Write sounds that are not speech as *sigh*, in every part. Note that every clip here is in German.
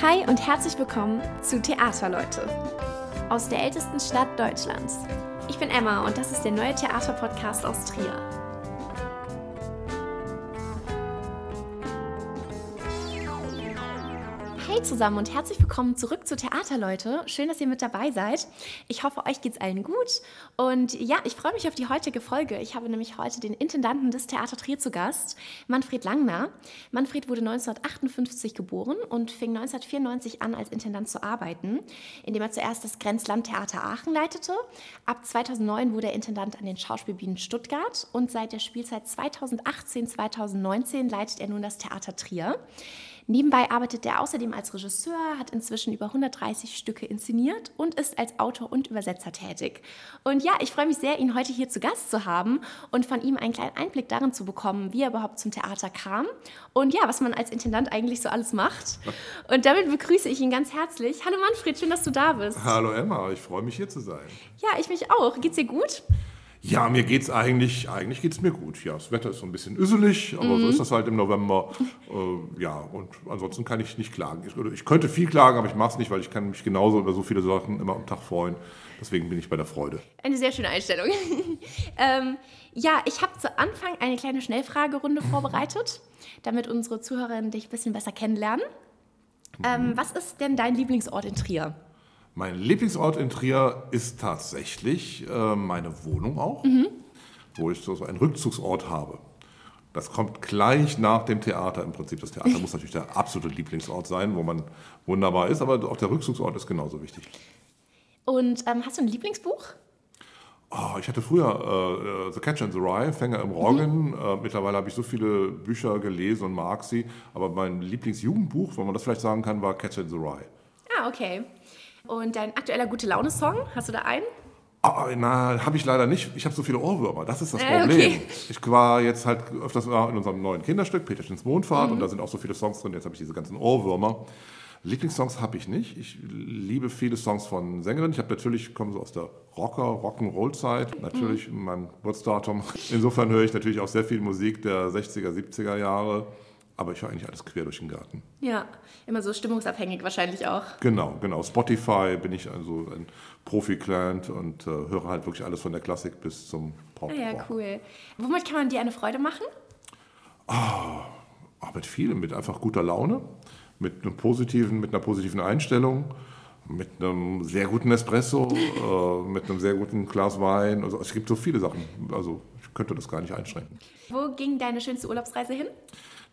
Hi und herzlich willkommen zu Theaterleute aus der ältesten Stadt Deutschlands. Ich bin Emma und das ist der neue Theaterpodcast aus Trier. Hey zusammen und herzlich willkommen zurück zu Theaterleute. Schön, dass ihr mit dabei seid. Ich hoffe, euch geht's allen gut. Und ja, ich freue mich auf die heutige Folge. Ich habe nämlich heute den Intendanten des Theater Trier zu Gast, Manfred Langner. Manfred wurde 1958 geboren und fing 1994 an, als Intendant zu arbeiten, indem er zuerst das Grenzlandtheater Aachen leitete. Ab 2009 wurde er Intendant an den Schauspielbühnen Stuttgart und seit der Spielzeit 2018-2019 leitet er nun das Theater Trier. Nebenbei arbeitet er außerdem als Regisseur, hat inzwischen über 130 Stücke inszeniert und ist als Autor und Übersetzer tätig. Und ja, ich freue mich sehr, ihn heute hier zu Gast zu haben und von ihm einen kleinen Einblick darin zu bekommen, wie er überhaupt zum Theater kam und ja, was man als Intendant eigentlich so alles macht. *laughs* Und damit begrüße ich ihn ganz herzlich. Hallo Manfred, schön, dass du da bist. Hallo Emma, ich freue mich hier zu sein. Ja, ich mich auch. Geht's dir gut? Ja, mir geht's eigentlich, eigentlich geht's mir gut. Ja, das Wetter ist so ein bisschen üsselig, aber mhm. so ist das halt im November. *laughs* Äh, ja, und ansonsten kann ich nicht klagen. Ich, ich könnte viel klagen, aber ich mache es nicht, weil ich kann mich genauso über so viele Sachen immer am Tag freuen. Deswegen bin ich bei der Freude. Eine sehr schöne Einstellung. *laughs* ähm, ja, ich habe zu Anfang eine kleine Schnellfragerunde vorbereitet, damit unsere Zuhörerinnen dich ein bisschen besser kennenlernen. Ähm, was ist denn dein Lieblingsort in Trier? Mein Lieblingsort in Trier ist tatsächlich äh, meine Wohnung auch, mhm. wo ich so einen Rückzugsort habe. Das kommt gleich nach dem Theater im Prinzip. Das Theater *laughs* muss natürlich der absolute Lieblingsort sein, wo man wunderbar ist, aber auch der Rückzugsort ist genauso wichtig. Und ähm, hast du ein Lieblingsbuch? Oh, ich hatte früher äh, The Catcher in the Rye, Fänger im Roggen. Mhm. Äh, mittlerweile habe ich so viele Bücher gelesen und mag sie. Aber mein Lieblingsjugendbuch, wenn man das vielleicht sagen kann, war Catcher in the Rye. Ah, okay. Und dein aktueller Gute-Laune-Song, hast du da einen? Oh, na, habe ich leider nicht. Ich habe so viele Ohrwürmer. Das ist das äh, Problem. Okay. Ich war jetzt halt öfters in unserem neuen Kinderstück, Peterchens Mondfahrt, mhm. und da sind auch so viele Songs drin. Jetzt habe ich diese ganzen Ohrwürmer. Lieblingssongs habe ich nicht. Ich liebe viele Songs von Sängerinnen. Ich habe natürlich, komme so aus der Rocker, Rock'n'Roll-Zeit, natürlich mhm. mein Geburtsdatum. Insofern höre ich natürlich auch sehr viel Musik der 60er, 70er Jahre. Aber ich höre eigentlich alles quer durch den Garten. Ja, immer so stimmungsabhängig wahrscheinlich auch. Genau, genau. Spotify bin ich also ein Profi-Client und äh, höre halt wirklich alles von der Klassik bis zum Pop. Ah, ja, cool. Womit kann man dir eine Freude machen? Ah, oh, mit vielem, mit einfach guter Laune, mit einem positiven, mit einer positiven Einstellung, mit einem sehr guten Espresso, *laughs* äh, mit einem sehr guten Glas Wein. Also es gibt so viele Sachen. Also ich könnte das gar nicht einschränken. Wo ging deine schönste Urlaubsreise hin?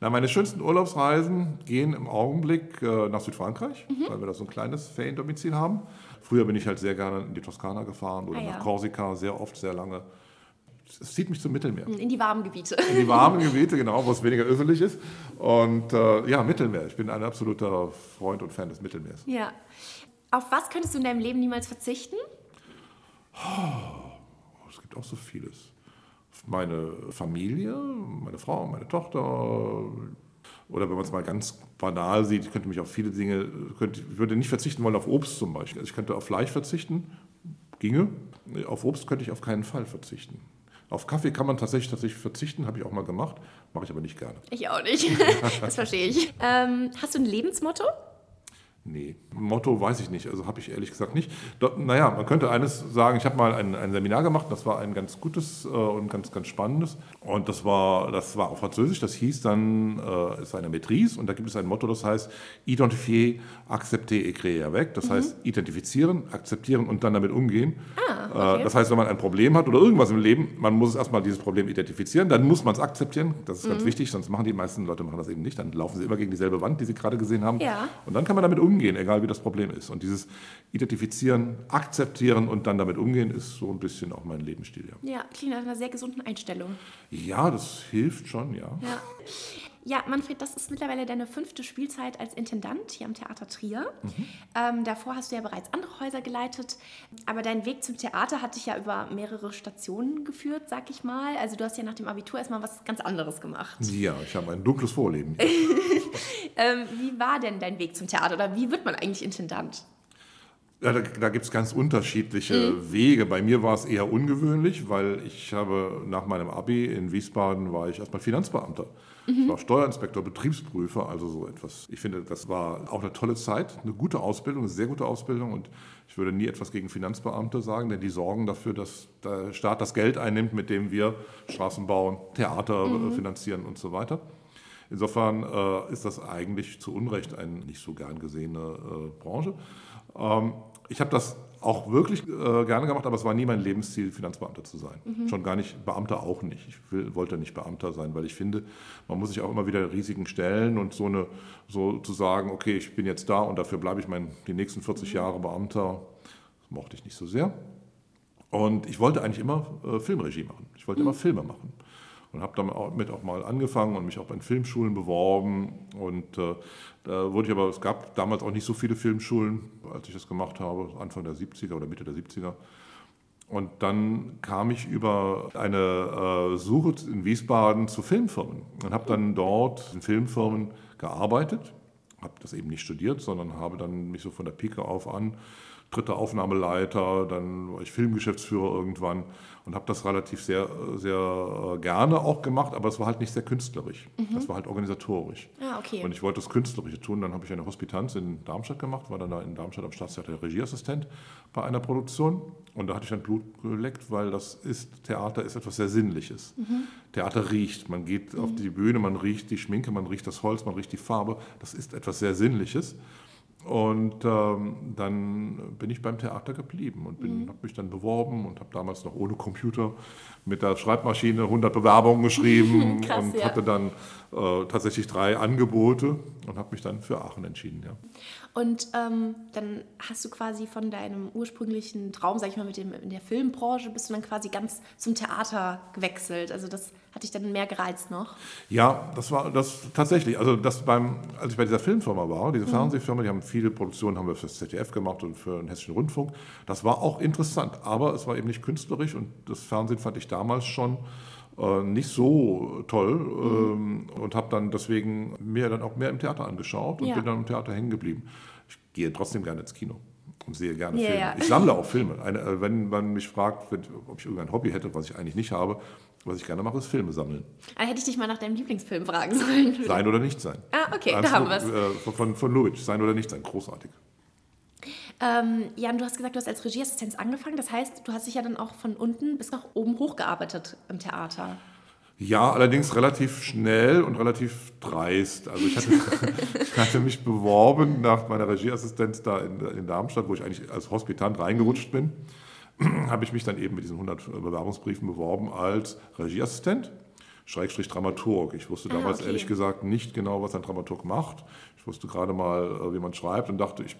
Na, meine schönsten Urlaubsreisen gehen im Augenblick äh, nach Südfrankreich, mhm. weil wir da so ein kleines Feriendomizil haben. Früher bin ich halt sehr gerne in die Toskana gefahren oder ah, ja. nach Korsika, sehr oft, sehr lange. Es zieht mich zum Mittelmeer. In die warmen Gebiete. In die warmen Gebiete, genau, wo es *laughs* weniger öffentlich ist. Und äh, ja, Mittelmeer. Ich bin ein absoluter Freund und Fan des Mittelmeers. Ja. Auf was könntest du in deinem Leben niemals verzichten? Oh, es gibt auch so vieles meine Familie, meine Frau, meine Tochter. Oder wenn man es mal ganz banal sieht, ich könnte mich auf viele Dinge, könnte, ich würde nicht verzichten wollen auf Obst zum Beispiel. Also ich könnte auf Fleisch verzichten, ginge. Auf Obst könnte ich auf keinen Fall verzichten. Auf Kaffee kann man tatsächlich, tatsächlich verzichten, habe ich auch mal gemacht, mache ich aber nicht gerne. Ich auch nicht, *laughs* das verstehe ich. Ähm, hast du ein Lebensmotto? Nee, Motto weiß ich nicht, also habe ich ehrlich gesagt nicht. Do, naja, man könnte eines sagen, ich habe mal ein, ein, Seminar gemacht, das war ein ganz gutes äh, und ganz, ganz spannendes. Und das war, das war auf Französisch, das hieß dann, äh, ist eine Maîtrise und da gibt es ein Motto, das heißt identifier, accepter et créer avec. Das mhm. heißt identifizieren, akzeptieren und dann damit umgehen. Ah, okay. äh, das heißt, wenn man ein Problem hat oder irgendwas im Leben, man muss erstmal dieses Problem identifizieren, dann muss man es akzeptieren. Das ist mhm. ganz wichtig, sonst machen die meisten Leute machen das eben nicht. Dann laufen sie immer gegen dieselbe Wand, die sie gerade gesehen haben. Ja. Und dann kann man damit umgehen umgehen, egal wie das Problem ist. Und dieses Identifizieren, Akzeptieren und dann damit umgehen, ist so ein bisschen auch mein Lebensstil. Ja, ja klingt nach einer sehr gesunden Einstellung. Ja, das hilft schon, ja. ja. Ja, Manfred, das ist mittlerweile deine fünfte Spielzeit als Intendant hier am Theater Trier. Mhm. Ähm, davor hast du ja bereits andere Häuser geleitet, aber dein Weg zum Theater hat dich ja über mehrere Stationen geführt, sag ich mal. Also du hast ja nach dem Abitur erstmal was ganz anderes gemacht. Ja, ich habe ein dunkles Vorleben. *laughs* ähm, wie war denn dein Weg zum Theater oder wie wird man eigentlich Intendant? Ja, da, da gibt es ganz unterschiedliche mhm. Wege. Bei mir war es eher ungewöhnlich, weil ich habe nach meinem Abi in Wiesbaden war ich erstmal Finanzbeamter. Mhm. Ich war Steuerinspektor, Betriebsprüfer, also so etwas. Ich finde, das war auch eine tolle Zeit, eine gute Ausbildung, eine sehr gute Ausbildung und ich würde nie etwas gegen Finanzbeamte sagen, denn die sorgen dafür, dass der Staat das Geld einnimmt, mit dem wir Straßen bauen, Theater mhm. finanzieren und so weiter. Insofern äh, ist das eigentlich zu Unrecht eine nicht so gern gesehene äh, Branche. Ähm, ich habe das auch wirklich äh, gerne gemacht, aber es war nie mein Lebensziel, Finanzbeamter zu sein. Mhm. Schon gar nicht, Beamter auch nicht. Ich will, wollte nicht Beamter sein, weil ich finde, man muss sich auch immer wieder Risiken stellen und so, eine, so zu sagen, okay, ich bin jetzt da und dafür bleibe ich mein, die nächsten 40 mhm. Jahre Beamter, das mochte ich nicht so sehr. Und ich wollte eigentlich immer äh, Filmregie machen. Ich wollte mhm. immer Filme machen und habe damit auch mal angefangen und mich auch bei Filmschulen beworben. Und äh, da wurde ich aber, es gab damals auch nicht so viele Filmschulen, als ich das gemacht habe, Anfang der 70er oder Mitte der 70er. Und dann kam ich über eine äh, Suche in Wiesbaden zu Filmfirmen und habe dann dort in Filmfirmen gearbeitet, habe das eben nicht studiert, sondern habe dann mich so von der Pike auf an dritter Aufnahmeleiter, dann war ich Filmgeschäftsführer irgendwann und habe das relativ sehr, sehr äh, gerne auch gemacht, aber es war halt nicht sehr künstlerisch. Mhm. Das war halt organisatorisch. Ah, okay. Und ich wollte das Künstlerische tun. Dann habe ich eine Hospitanz in Darmstadt gemacht, war dann da in Darmstadt am Staatstheater Regieassistent bei einer Produktion. Und da hatte ich dann Blut geleckt, weil das ist, Theater ist etwas sehr Sinnliches. Mhm. Theater riecht. Man geht mhm. auf die Bühne, man riecht die Schminke, man riecht das Holz, man riecht die Farbe. Das ist etwas sehr Sinnliches. Und ähm, dann bin ich beim Theater geblieben und mhm. habe mich dann beworben und habe damals noch ohne Computer mit der Schreibmaschine 100 Bewerbungen geschrieben *laughs* Krass, und ja. hatte dann äh, tatsächlich drei Angebote und habe mich dann für Aachen entschieden. Ja. Und ähm, dann hast du quasi von deinem ursprünglichen Traum, sag ich mal, mit dem, in der Filmbranche, bist du dann quasi ganz zum Theater gewechselt. Also das hat dich dann mehr gereizt noch? Ja, das war das tatsächlich. Also das beim, als ich bei dieser Filmfirma war, diese mhm. Fernsehfirma, die haben viele Produktionen haben wir für das ZDF gemacht und für den Hessischen Rundfunk. Das war auch interessant, aber es war eben nicht künstlerisch und das Fernsehen fand ich damals schon äh, nicht so toll mhm. ähm, und habe dann deswegen mir dann auch mehr im Theater angeschaut und ja. bin dann im Theater hängen geblieben. Ich gehe trotzdem gerne ins Kino und sehe gerne yeah, Filme. Ja. Ich sammle auch Filme. Eine, äh, wenn man mich fragt, ob ich irgendein Hobby hätte, was ich eigentlich nicht habe, was ich gerne mache, ist Filme sammeln. Ah, hätte ich dich mal nach deinem Lieblingsfilm fragen *laughs* sollen. Sein oder nicht sein. Ah, okay, Eins da haben wir es. Äh, von, von Lubitsch, Sein oder nicht sein, großartig. Ähm, Jan, du hast gesagt, du hast als Regieassistenz angefangen. Das heißt, du hast dich ja dann auch von unten bis nach oben hochgearbeitet im Theater. Ja, allerdings relativ schnell und relativ dreist. Also ich hatte, *laughs* ich hatte mich beworben nach meiner Regieassistenz da in, in Darmstadt, wo ich eigentlich als Hospitant reingerutscht bin *clears throat* habe ich mich dann eben mit diesen 100 Bewerbungsbriefen beworben als Regieassistent, Schrägstrich Dramaturg. Ich wusste ah, damals okay. ehrlich gesagt nicht genau, was ein Dramaturg macht. Ich wusste gerade mal, äh, wie man schreibt und dachte, ich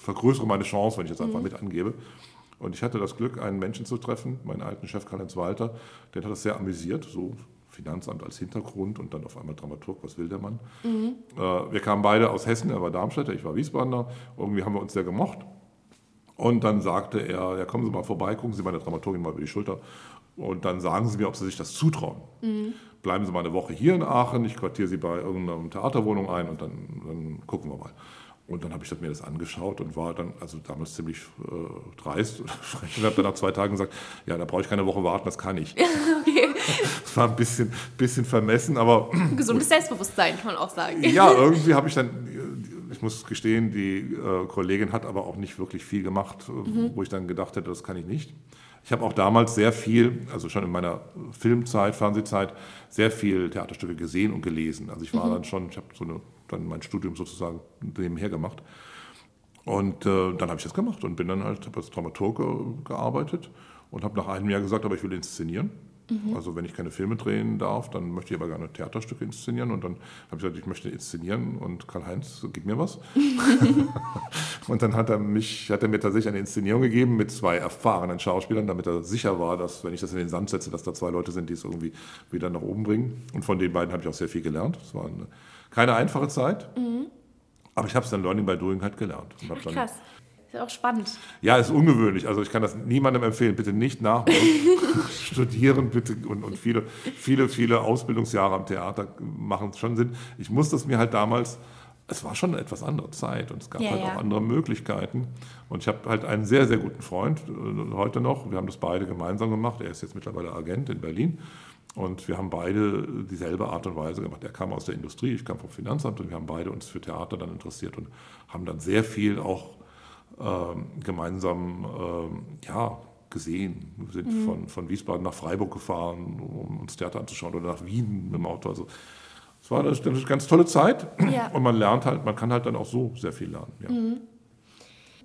vergrößere meine Chance, wenn ich jetzt einfach mhm. mit angebe. Und ich hatte das Glück, einen Menschen zu treffen, meinen alten Chef Karl-Heinz Walter, der hat das sehr amüsiert, so Finanzamt als Hintergrund und dann auf einmal Dramaturg, was will der Mann? Mhm. Äh, wir kamen beide aus Hessen, er war Darmstädter, ich war Wiesbadener. Irgendwie haben wir uns sehr gemocht. Und dann sagte er, ja, kommen Sie mal vorbei, gucken Sie meine Dramaturgin mal über die Schulter und dann sagen Sie mir, ob Sie sich das zutrauen. Mhm. Bleiben Sie mal eine Woche hier in Aachen, ich quartiere Sie bei irgendeiner Theaterwohnung ein und dann, dann gucken wir mal. Und dann habe ich mir das angeschaut und war dann also damals ziemlich äh, dreist und frech und habe dann nach zwei Tagen gesagt, ja, da brauche ich keine Woche warten, das kann ich. *laughs* okay. Das war ein bisschen, bisschen vermessen, aber... Gesundes Selbstbewusstsein, kann man auch sagen. Ja, irgendwie habe ich dann ich muss gestehen, die äh, Kollegin hat aber auch nicht wirklich viel gemacht, äh, mhm. wo ich dann gedacht hätte, das kann ich nicht. Ich habe auch damals sehr viel, also schon in meiner Filmzeit, Fernsehzeit, sehr viel Theaterstücke gesehen und gelesen. Also ich war mhm. dann schon, ich habe so eine, dann mein Studium sozusagen nebenher gemacht. Und äh, dann habe ich das gemacht und bin dann halt, als Dramaturg gearbeitet und habe nach einem Jahr gesagt, aber ich will inszenieren. Mhm. Also wenn ich keine Filme drehen darf, dann möchte ich aber gerne Theaterstücke inszenieren. Und dann habe ich gesagt, ich möchte inszenieren und Karl-Heinz, gib mir was. *laughs* *laughs* und dann hat er, mich, hat er mir tatsächlich eine Inszenierung gegeben mit zwei erfahrenen Schauspielern, damit er sicher war, dass wenn ich das in den Sand setze, dass da zwei Leute sind, die es irgendwie wieder nach oben bringen. Und von den beiden habe ich auch sehr viel gelernt. Es war eine, keine einfache Zeit. Mhm. Aber ich habe es dann Learning by Doing halt gelernt. Ach, krass. Ist ja auch spannend. Ja, ist ungewöhnlich. Also ich kann das niemandem empfehlen. Bitte nicht nachmachen. *laughs* Studieren bitte und, und viele, viele, viele Ausbildungsjahre am Theater machen schon Sinn. Ich musste es mir halt damals es war schon eine etwas andere Zeit und es gab Ja, halt ja. auch andere Möglichkeiten. Und ich habe halt einen sehr, sehr guten Freund äh, heute noch. Wir haben das beide gemeinsam gemacht. Er ist jetzt mittlerweile Agent in Berlin. Und wir haben beide dieselbe Art und Weise gemacht. Er kam aus der Industrie, ich kam vom Finanzamt und wir haben beide uns für Theater dann interessiert und haben dann sehr viel auch ähm, gemeinsam ähm, ja, gesehen. Wir sind Mhm. von, von Wiesbaden nach Freiburg gefahren, um uns Theater anzuschauen oder nach Wien mit dem Auto. Also es war eine, eine ganz tolle Zeit Ja. und man lernt halt, man kann halt dann auch so sehr viel lernen. Ja.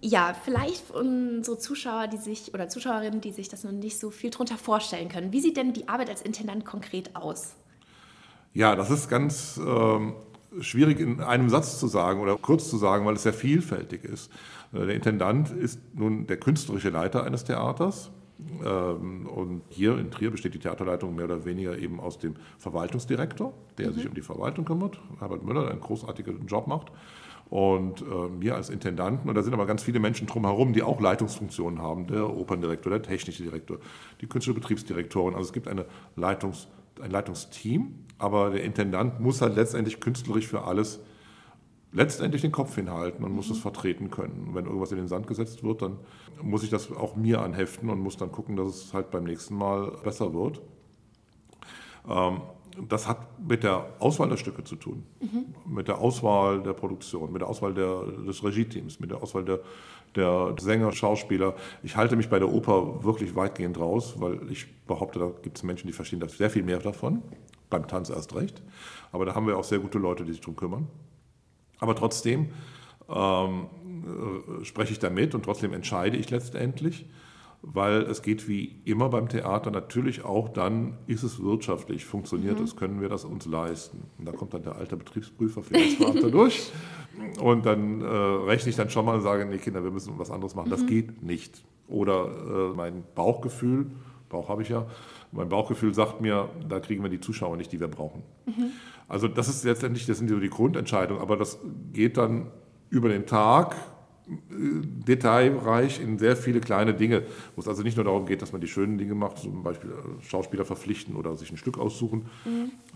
Ja, vielleicht für unsere Zuschauer, die sich oder Zuschauerinnen, die sich das noch nicht so viel drunter vorstellen können. Wie sieht denn die Arbeit als Intendant konkret aus? Ja, das ist ganz ähm, schwierig in einem Satz zu sagen oder kurz zu sagen, weil es sehr vielfältig ist. Äh, Der Intendant ist nun der künstlerische Leiter eines Theaters. Ähm, Und hier in Trier besteht die Theaterleitung mehr oder weniger eben aus dem Verwaltungsdirektor, der sich um die Verwaltung kümmert, Herbert Müller, der einen großartigen Job macht. Und äh, mir als Intendanten, und da sind aber ganz viele Menschen drumherum, die auch Leitungsfunktionen haben, der Operndirektor, der technische Direktor, die künstlerische Betriebsdirektorin. Also es gibt eine Leitungs, ein Leitungsteam, aber der Intendant muss halt letztendlich künstlerisch für alles letztendlich den Kopf hinhalten und muss es vertreten können. Wenn irgendwas in den Sand gesetzt wird, dann muss ich das auch mir anheften und muss dann gucken, dass es halt beim nächsten Mal besser wird. Ähm, das hat mit der Auswahl der Stücke zu tun, mit der Auswahl der Produktion, mit der Auswahl der, des Regie-Teams, mit der Auswahl der, der Sänger, Schauspieler. Ich halte mich bei der Oper wirklich weitgehend raus, weil ich behaupte, da gibt es Menschen, die verstehen da sehr viel mehr davon. Beim Tanz erst recht. Aber da haben wir auch sehr gute Leute, die sich darum kümmern. Aber trotzdem ähm, äh, spreche ich da mit und trotzdem entscheide ich letztendlich, weil es geht wie immer beim Theater natürlich auch dann, ist es wirtschaftlich, funktioniert es, können wir das uns leisten. Und da kommt dann der alte Betriebsprüfer, Finanzbeamter *laughs* durch und dann äh, rechne ich dann schon mal und sage, nee Kinder, wir müssen was anderes machen, das geht nicht. Oder äh, mein Bauchgefühl, Bauch habe ich ja, mein Bauchgefühl sagt mir, da kriegen wir die Zuschauer nicht, die wir brauchen. Also das ist letztendlich, das sind so die Grundentscheidungen, aber das geht dann über den Tag äh, detailreich in sehr viele kleine Dinge, wo es also nicht nur darum geht, dass man die schönen Dinge macht, zum Beispiel äh, Schauspieler verpflichten oder sich ein Stück aussuchen,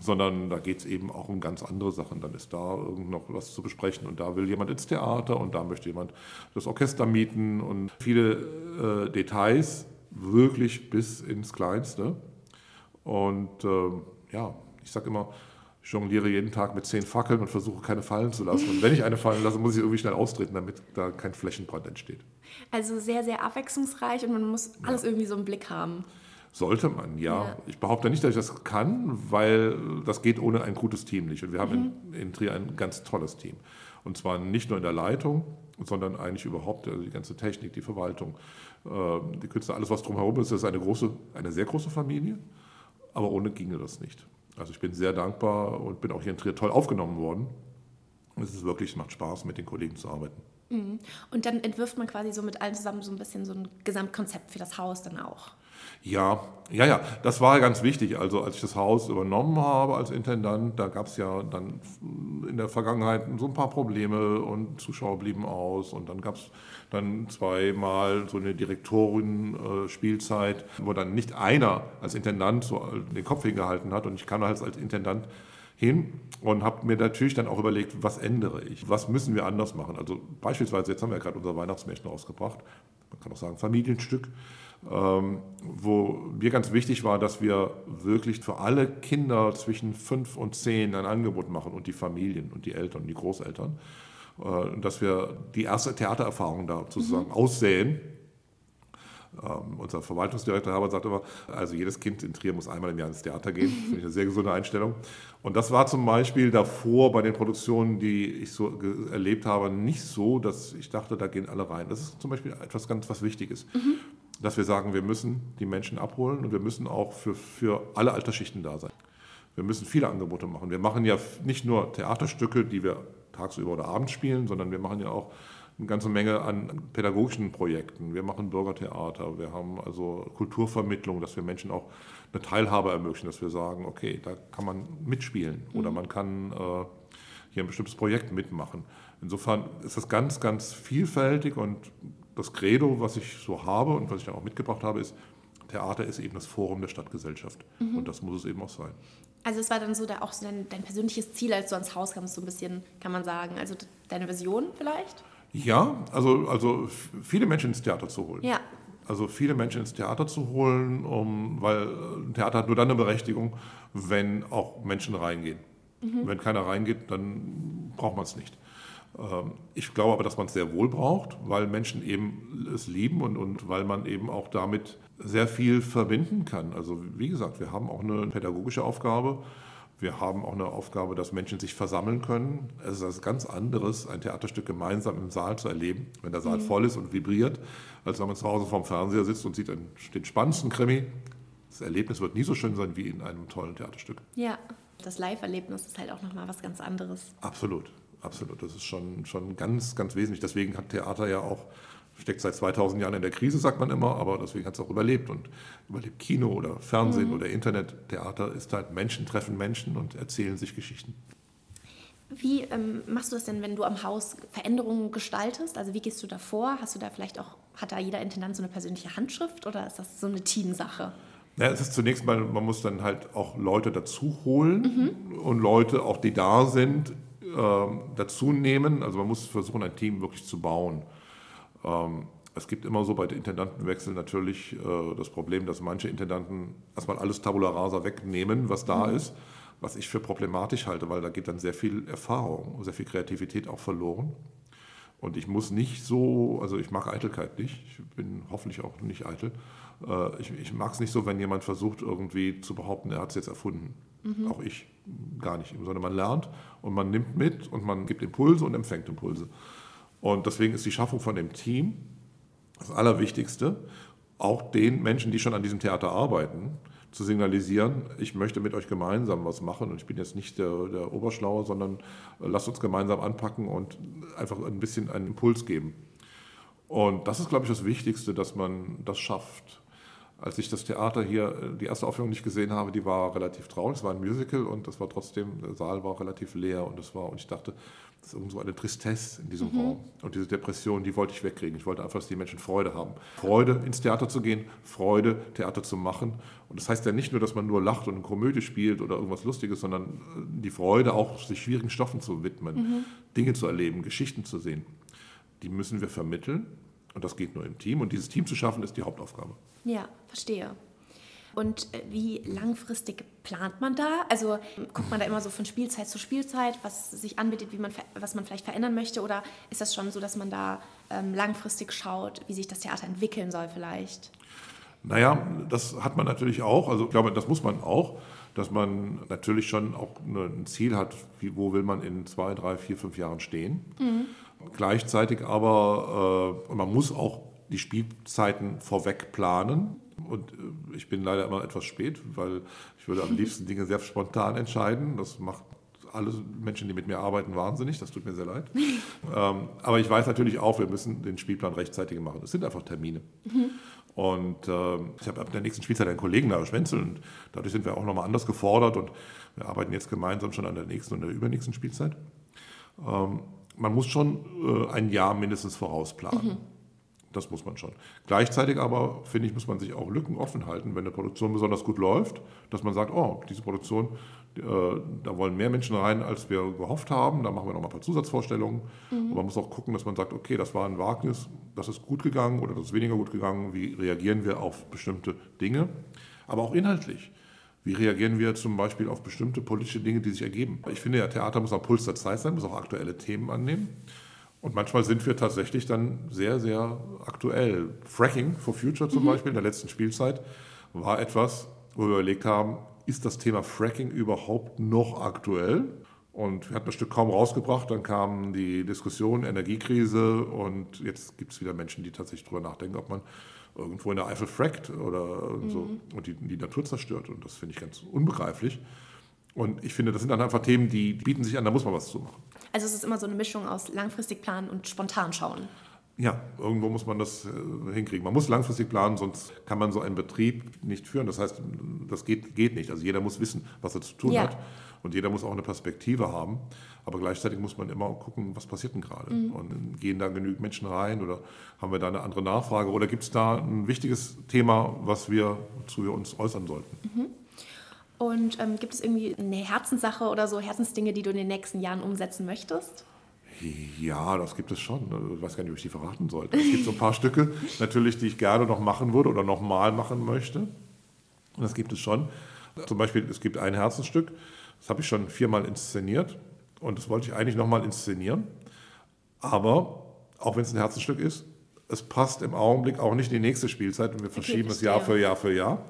sondern da geht es eben auch um ganz andere Sachen. Dann ist da irgend noch was zu besprechen und da will jemand ins Theater und da möchte jemand das Orchester mieten und viele äh, Details, wirklich bis ins Kleinste. Und ähm, ja, ich sage immer, jongliere jeden Tag mit zehn Fackeln und versuche keine fallen zu lassen. Und wenn ich eine fallen lasse, muss ich irgendwie schnell austreten, damit da kein Flächenbrand entsteht. Also sehr, sehr abwechslungsreich und man muss alles irgendwie so im Blick haben. Sollte man, ja. Ja. Ich behaupte nicht, dass ich das kann, weil das geht ohne ein gutes Team nicht. Und wir haben in, in Trier ein ganz tolles Team. Und zwar nicht nur in der Leitung, sondern eigentlich überhaupt also die ganze Technik, die Verwaltung, äh, die Künstler, alles was drumherum ist. Das ist eine, große, eine sehr große Familie, aber ohne ginge das nicht. Also ich bin sehr dankbar und bin auch hier in Trier toll aufgenommen worden. Es ist wirklich, es macht Spaß, mit den Kollegen zu arbeiten. Und dann entwirft man quasi so mit allen zusammen so ein bisschen so ein Gesamtkonzept für das Haus dann auch. Ja, ja, ja, das war ganz wichtig. Also als ich das Haus übernommen habe als Intendant, da gab es ja dann in der Vergangenheit so ein paar Probleme und Zuschauer blieben aus und dann gab es dann zweimal so eine Direktorin-Spielzeit, wo dann nicht einer als Intendant so den Kopf hingehalten hat und ich kam halt als Intendant hin und habe mir natürlich dann auch überlegt, was ändere ich, was müssen wir anders machen. Also beispielsweise, jetzt haben wir ja gerade unser Weihnachtsmärchen rausgebracht, man kann auch sagen Familienstück, wo mir ganz wichtig war, dass wir wirklich für alle Kinder zwischen fünf und zehn ein Angebot machen und die Familien und die Eltern und die Großeltern, äh, dass wir die erste Theatererfahrung da sozusagen aussäen. Ähm, unser Verwaltungsdirektor Herbert sagt immer, also jedes Kind in Trier muss einmal im Jahr ins Theater gehen. *laughs* Finde ich eine sehr gesunde Einstellung. Und das war zum Beispiel davor bei den Produktionen, die ich so erlebt habe, nicht so, dass ich dachte, da gehen alle rein. Das ist zum Beispiel etwas ganz was Wichtiges. Dass wir sagen, wir müssen die Menschen abholen und wir müssen auch für, für alle Altersschichten da sein. Wir müssen viele Angebote machen. Wir machen ja nicht nur Theaterstücke, die wir tagsüber oder abends spielen, sondern wir machen ja auch eine ganze Menge an pädagogischen Projekten. Wir machen Bürgertheater, wir haben also Kulturvermittlung, dass wir Menschen auch eine Teilhabe ermöglichen, dass wir sagen, okay, da kann man mitspielen oder man kann äh, hier ein bestimmtes Projekt mitmachen. Insofern ist das ganz, ganz vielfältig und das Credo, was ich so habe und was ich dann auch mitgebracht habe, ist, Theater ist eben das Forum der Stadtgesellschaft und das muss es eben auch sein. Also es war dann so da auch so dein, dein, persönliches Ziel, als du ans Haus kamst, so ein bisschen, kann man sagen. Also deine Vision vielleicht? Ja, also, also viele Menschen ins Theater zu holen. Ja. Also viele Menschen ins Theater zu holen, um, weil ein Theater hat nur dann eine Berechtigung, wenn auch Menschen reingehen. Mhm. Wenn keiner reingeht, dann braucht man es nicht. Ähm, ich glaube aber, dass man es sehr wohl braucht, weil Menschen eben es lieben und, und weil man eben auch damit sehr viel verbinden kann. Also wie gesagt, wir haben auch eine pädagogische Aufgabe. Wir haben auch eine Aufgabe, dass Menschen sich versammeln können. Es ist etwas ganz anderes, ein Theaterstück gemeinsam im Saal zu erleben, wenn der Saal mhm. voll ist und vibriert, als wenn man zu Hause vorm Fernseher sitzt und sieht den spannendsten Krimi. Das Erlebnis wird nie so schön sein wie in einem tollen Theaterstück. Ja, das Live-Erlebnis ist halt auch nochmal was ganz anderes. Absolut, absolut. Das ist schon, schon ganz, ganz wesentlich. Deswegen hat Theater ja auch steckt seit 2000 Jahren in der Krise, sagt man immer, aber deswegen hat es auch überlebt und überlebt Kino oder Fernsehen mhm. oder Internet. Theater ist halt Menschen treffen Menschen und erzählen sich Geschichten. Wie ähm, machst du das denn, wenn du am Haus Veränderungen gestaltest? Also wie gehst du da vor? Hast du da vielleicht auch, hat da jeder Intendant so eine persönliche Handschrift oder ist das so eine Teamsache? Ja, es ist zunächst mal, man muss dann halt auch Leute dazu holen mhm. und Leute, auch die da sind, dazu nehmen. Also man muss versuchen, ein Team wirklich zu bauen. Ähm, es gibt immer so bei den Intendantenwechseln natürlich äh, das Problem, dass manche Intendanten erstmal alles Tabula Rasa wegnehmen, was da mhm. ist, was ich für problematisch halte, weil da geht dann sehr viel Erfahrung, sehr viel Kreativität auch verloren. Und ich muss nicht so, also ich mag Eitelkeit nicht, ich bin hoffentlich auch nicht eitel. Äh, ich, ich mag es nicht so, wenn jemand versucht, irgendwie zu behaupten, er hat es jetzt erfunden. Mhm. Auch ich gar nicht, sondern man lernt und man nimmt mit und man gibt Impulse und empfängt Impulse. Und deswegen ist die Schaffung von dem Team das Allerwichtigste, auch den Menschen, die schon an diesem Theater arbeiten, zu signalisieren, ich möchte mit euch gemeinsam was machen und ich bin jetzt nicht der, der Oberschlaue, sondern äh, lasst uns gemeinsam anpacken und einfach ein bisschen einen Impuls geben. Und das ist, glaube ich, das Wichtigste, dass man das schafft. Als ich das Theater hier, äh, die erste Aufführung nicht gesehen habe, die war relativ traurig. Es war ein Musical und das war trotzdem, der Saal war relativ leer und das war, und ich dachte, das ist irgendwo eine Tristesse in diesem mhm. Raum. Und diese Depression, die wollte ich wegkriegen. Ich wollte einfach, dass die Menschen Freude haben. Freude, ins Theater zu gehen, Freude, Theater zu machen. Und das heißt ja nicht nur, dass man nur lacht und eine Komödie spielt oder irgendwas Lustiges, sondern äh, die Freude auch, sich schwierigen Stoffen zu widmen, mhm. Dinge zu erleben, Geschichten zu sehen. Die müssen wir vermitteln. Und das geht nur im Team. Und dieses Team zu schaffen, ist die Hauptaufgabe. Ja, verstehe. Und äh, wie langfristig plant man da? Also guckt man da immer so von Spielzeit zu Spielzeit, was sich anbietet, wie man, was man vielleicht verändern möchte? Oder ist das schon so, dass man da ähm, langfristig schaut, wie sich das Theater entwickeln soll vielleicht? Naja, das hat man natürlich auch. Also ich glaube, das muss man auch, dass man natürlich schon auch ein Ziel hat, wo will man in zwei, drei, vier, fünf Jahren stehen. Mhm. Gleichzeitig aber, äh, man muss auch die Spielzeiten vorweg planen. Und äh, ich bin leider immer etwas spät, weil ich würde am liebsten Dinge sehr spontan entscheiden. Das macht alle Menschen, die mit mir arbeiten, wahnsinnig. Das tut mir sehr leid. ähm, aber ich weiß natürlich auch, wir müssen den Spielplan rechtzeitig machen. Es sind einfach Termine. Mhm. Und äh, ich habe ab der nächsten Spielzeit einen Kollegen, Lars Schwenzel, und dadurch sind wir auch nochmal anders gefordert. Und wir arbeiten jetzt gemeinsam schon an der nächsten und der übernächsten Spielzeit. Ähm, man muss schon äh, ein Jahr mindestens vorausplanen. Mhm. Das muss man schon. Gleichzeitig aber, finde ich, muss man sich auch Lücken offen halten, wenn eine Produktion besonders gut läuft, dass man sagt, oh, diese Produktion, äh, da wollen mehr Menschen rein, als wir gehofft haben, da machen wir noch mal ein paar Zusatzvorstellungen. Mhm. Und man muss auch gucken, dass man sagt, okay, das war ein Wagnis, das ist gut gegangen oder das ist weniger gut gegangen, wie reagieren wir auf bestimmte Dinge, aber auch inhaltlich. Wie reagieren wir zum Beispiel auf bestimmte politische Dinge, die sich ergeben? Ich finde ja, Theater muss am Puls der Zeit sein, muss auch aktuelle Themen annehmen. Und manchmal sind wir tatsächlich dann sehr, sehr aktuell. Fracking for Future zum mhm. Beispiel in der letzten Spielzeit war etwas, wo wir überlegt haben, ist das Thema Fracking überhaupt noch aktuell? Und wir hatten das Stück kaum rausgebracht, dann kam die Diskussion, Energiekrise und jetzt gibt es wieder Menschen, die tatsächlich darüber nachdenken, ob man irgendwo in der Eifel frackt oder mhm. so und die, die Natur zerstört. Und das finde ich ganz unbegreiflich. Und ich finde, das sind dann einfach Themen, die bieten sich an, da muss man was zu machen. Also es ist immer so eine Mischung aus langfristig planen und spontan schauen. Ja, irgendwo muss man das äh, hinkriegen. Man muss langfristig planen, sonst kann man so einen Betrieb nicht führen. Das heißt, das geht, geht nicht. Also jeder muss wissen, was er zu tun ja. hat. Und jeder muss auch eine Perspektive haben. Aber gleichzeitig muss man immer gucken, was passiert denn gerade. Mhm. Und gehen da genügend Menschen rein oder haben wir da eine andere Nachfrage? Oder gibt es da ein wichtiges Thema, was wir, wir uns äußern sollten? Mhm. Und ähm, gibt es irgendwie eine Herzenssache oder so, Herzensdinge, die du in den nächsten Jahren umsetzen möchtest? Ja, das gibt es schon. Ich weiß gar nicht, ob ich die verraten sollte. Es gibt so ein paar Stücke, natürlich, die ich gerne noch machen würde oder nochmal machen möchte. Das gibt es schon. Zum Beispiel, es gibt ein Herzensstück, das habe ich schon viermal inszeniert und das wollte ich eigentlich nochmal inszenieren. Aber auch wenn es ein Herzensstück ist, es passt im Augenblick auch nicht in die nächste Spielzeit und wir verschieben okay, es Jahr für Jahr für Jahr,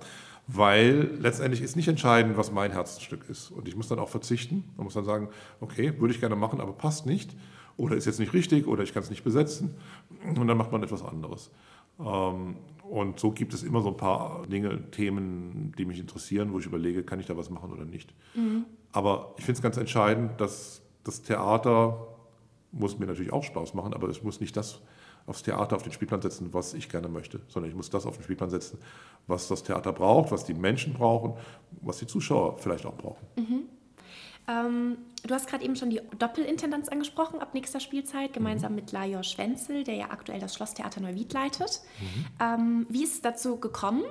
weil letztendlich ist nicht entscheidend, was mein Herzensstück ist. Und ich muss dann auch verzichten. Man muss dann sagen, okay, würde ich gerne machen, aber passt nicht oder ist jetzt nicht richtig oder ich kann es nicht besetzen und dann macht man etwas anderes. Ähm, und so gibt es immer so ein paar Dinge, Themen, die mich interessieren, wo ich überlege, kann ich da was machen oder nicht. Mhm. Aber ich finde es ganz entscheidend, dass das Theater muss mir natürlich auch Spaß machen, aber es muss nicht das aufs Theater auf den Spielplan setzen, was ich gerne möchte, sondern ich muss das auf den Spielplan setzen, was das Theater braucht, was die Menschen brauchen, was die Zuschauer vielleicht auch brauchen. Mhm. Ähm, du hast gerade eben schon die Doppelintendanz angesprochen ab nächster Spielzeit, gemeinsam mhm. mit Lajos Schwenzel, der ja aktuell das Schlosstheater Neuwied leitet. Mhm. Ähm, wie ist es dazu gekommen?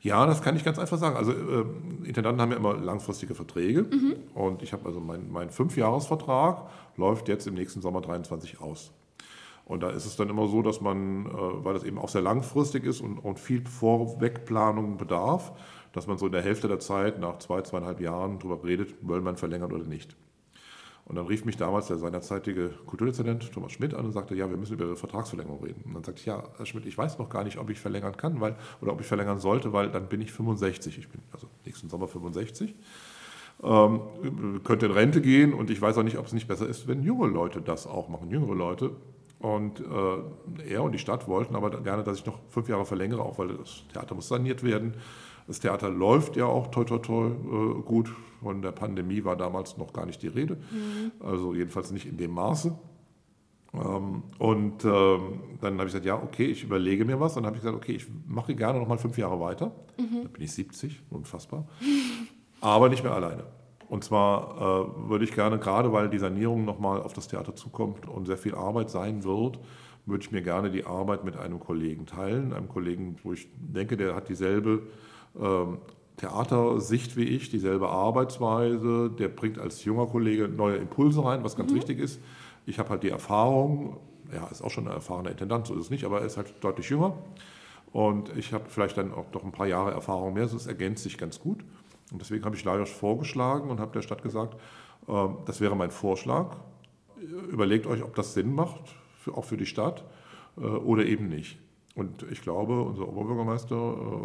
Ja, das kann ich ganz einfach sagen. Also äh, Intendanten haben ja immer langfristige Verträge mhm. und ich habe also mein, mein Fünfjahresvertrag läuft jetzt im nächsten Sommer 23 aus. Und da ist es dann immer so, dass man, äh, weil das eben auch sehr langfristig ist und, und viel Vorwegplanung bedarf, dass man so in der Hälfte der Zeit, nach zwei, zweieinhalb Jahren, darüber redet, wollen wir verlängern oder nicht. Und dann rief mich damals der seinerzeitige Kulturdezernent Thomas Schmidt an und sagte, ja, wir müssen über Ihre Vertragsverlängerung reden. Und dann sagte ich, ja, Herr Schmidt, ich weiß noch gar nicht, ob ich verlängern kann weil, oder ob ich verlängern sollte, weil dann bin ich 65. Ich bin also nächsten Sommer 65. Ähm, könnte in Rente gehen und ich weiß auch nicht, ob es nicht besser ist, wenn junge Leute das auch machen, jüngere Leute. Und äh, er und die Stadt wollten aber gerne, dass ich noch fünf Jahre verlängere, auch weil das Theater muss saniert werden. Das Theater läuft ja auch toi toi toi äh, gut. Von der Pandemie war damals noch gar nicht die Rede. Mhm. Also jedenfalls nicht in dem Maße. Ähm, und ähm, dann habe ich gesagt, ja, okay, ich überlege mir was. Und dann habe ich gesagt, okay, ich mache gerne noch mal fünf Jahre weiter. Mhm. Dann bin ich 70, unfassbar. *laughs* Aber nicht mehr alleine. Und zwar äh, würde ich gerne, gerade weil die Sanierung nochmal auf das Theater zukommt und sehr viel Arbeit sein wird, würde ich mir gerne die Arbeit mit einem Kollegen teilen. Einem Kollegen, wo ich denke, der hat dieselbe Theatersicht wie ich, dieselbe Arbeitsweise. Der bringt als junger Kollege neue Impulse rein, was ganz mhm. wichtig ist. Ich habe halt die Erfahrung, er ist auch schon ein erfahrener Intendant, so ist es nicht, aber er ist halt deutlich jünger. Und ich habe vielleicht dann auch noch ein paar Jahre Erfahrung mehr, es ergänzt sich ganz gut. Und deswegen habe ich Lajos vorgeschlagen und habe der Stadt gesagt, äh, das wäre mein Vorschlag. Überlegt euch, ob das Sinn macht, für, auch für die Stadt äh, oder eben nicht. Und ich glaube, unser Oberbürgermeister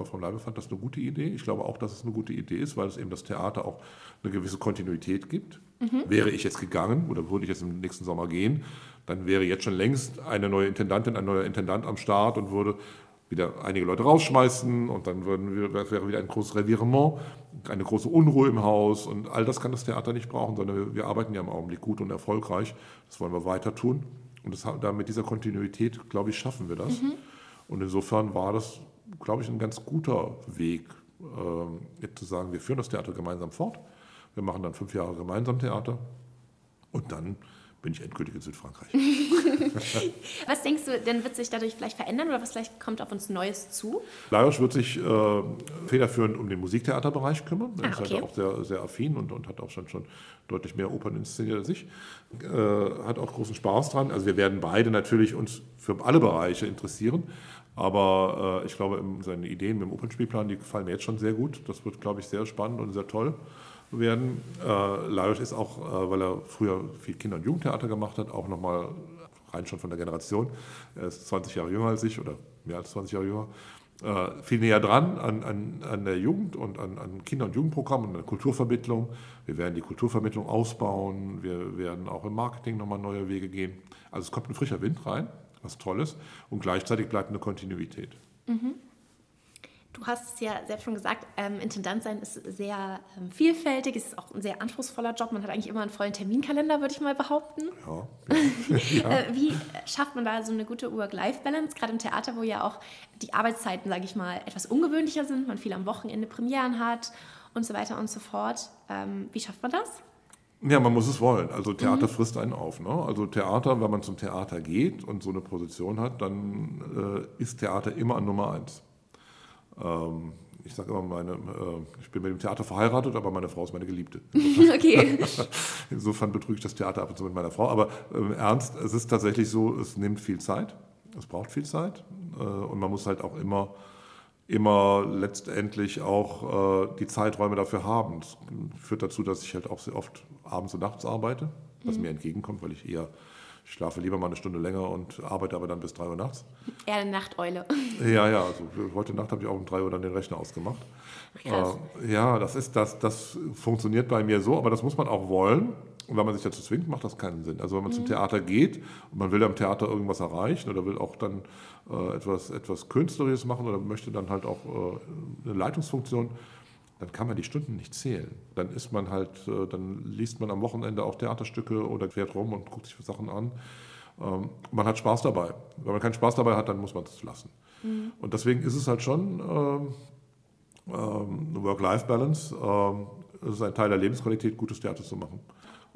äh, Frau Leibe fand das eine gute Idee. Ich glaube auch, dass es eine gute Idee ist, weil es eben das Theater auch eine gewisse Kontinuität gibt. Mhm. Wäre ich jetzt gegangen oder würde ich jetzt im nächsten Sommer gehen, dann wäre jetzt schon längst eine neue Intendantin, ein neuer Intendant am Start und würde wieder einige Leute rausschmeißen und dann würden wir, wäre wieder ein großes Revirement, eine große Unruhe im Haus und all das kann das Theater nicht brauchen, sondern wir, wir arbeiten ja im Augenblick gut und erfolgreich. Das wollen wir weiter tun und das, da mit dieser Kontinuität, glaube ich, schaffen wir das. Mhm. Und insofern war das, glaube ich, ein ganz guter Weg, äh, jetzt zu sagen, wir führen das Theater gemeinsam fort. Wir machen dann fünf Jahre gemeinsam Theater und dann bin ich endgültig in Südfrankreich. *laughs* was denkst du, denn wird sich dadurch vielleicht verändern oder was vielleicht kommt auf uns Neues zu? Lajos wird sich äh, federführend um den Musiktheaterbereich kümmern. Er ah, ist halt auch sehr, sehr affin und, und hat auch schon, schon deutlich mehr Opern inszeniert als ich. Äh, hat auch großen Spaß dran. Also wir werden beide natürlich uns für alle Bereiche interessieren. Aber äh, ich glaube, seine Ideen mit dem Opernspielplan, die gefallen mir jetzt schon sehr gut. Das wird, glaube ich, sehr spannend und sehr toll werden. Äh, Lajos ist auch, äh, weil er früher viel Kinder- und Jugendtheater gemacht hat, auch nochmal rein schon von der Generation. Er ist 20 Jahre jünger als ich oder mehr als 20 Jahre jünger. Äh, viel näher dran an, an, an der Jugend und an, an Kinder- und Jugendprogrammen und der Kulturvermittlung. Wir werden die Kulturvermittlung ausbauen. Wir werden auch im Marketing nochmal neue Wege gehen. Also es kommt ein frischer Wind rein, was Tolles. Und gleichzeitig bleibt eine Kontinuität. Mhm. Du hast es ja selbst schon gesagt, ähm, Intendant sein ist sehr ähm, vielfältig, es ist auch ein sehr anspruchsvoller Job. Man hat eigentlich immer einen vollen Terminkalender, würde ich mal behaupten. Ja. *laughs* ja. äh, wie schafft man da so eine gute Work-Life-Balance, gerade im Theater, wo ja auch die Arbeitszeiten, sage ich mal, etwas ungewöhnlicher sind, man viel am Wochenende Premieren hat und so weiter und so fort. Ähm, wie schafft man das? Ja, man muss es wollen. Also Theater mhm. frisst einen auf. Ne? Also Theater, wenn man zum Theater geht und so eine Position hat, dann äh, ist Theater immer an Nummer eins. Ähm, ich sage immer, meine, äh, ich bin mit dem Theater verheiratet, aber meine Frau ist meine Geliebte. *laughs* Insofern, okay. *laughs* Insofern betrüge ich das Theater ab und zu mit meiner Frau. Aber im Ernst, es ist tatsächlich so, es nimmt viel Zeit, es braucht viel Zeit äh, und man muss halt auch immer immer letztendlich auch äh, die Zeiträume dafür haben. Das führt dazu, dass ich halt auch sehr oft abends und nachts arbeite, was mhm. mir entgegenkommt, weil ich eher ich schlafe lieber mal eine Stunde länger und arbeite aber dann bis 3 Uhr nachts. Eher eine Nachteule. *laughs* Ja, ja, also heute Nacht habe ich auch um 3 Uhr dann den Rechner ausgemacht. Äh, ja, das, ist, das, das funktioniert bei mir so, aber das muss man auch wollen. Und wenn man sich dazu zwingt, macht das keinen Sinn. Also wenn man mhm. zum Theater geht und man will am Theater irgendwas erreichen oder will auch dann äh, etwas, etwas Künstlerisches machen oder möchte dann halt auch äh, eine Leitungsfunktion, dann kann man die Stunden nicht zählen. Dann ist man halt, äh, dann liest man am Wochenende auch Theaterstücke oder fährt rum und guckt sich Sachen an. Ähm, man hat Spaß dabei. Wenn man keinen Spaß dabei hat, dann muss man es lassen. Mhm. Und deswegen ist es halt schon ähm, ähm, Work-Life-Balance. Ähm, es ist ein Teil der Lebensqualität, gutes Theater zu machen.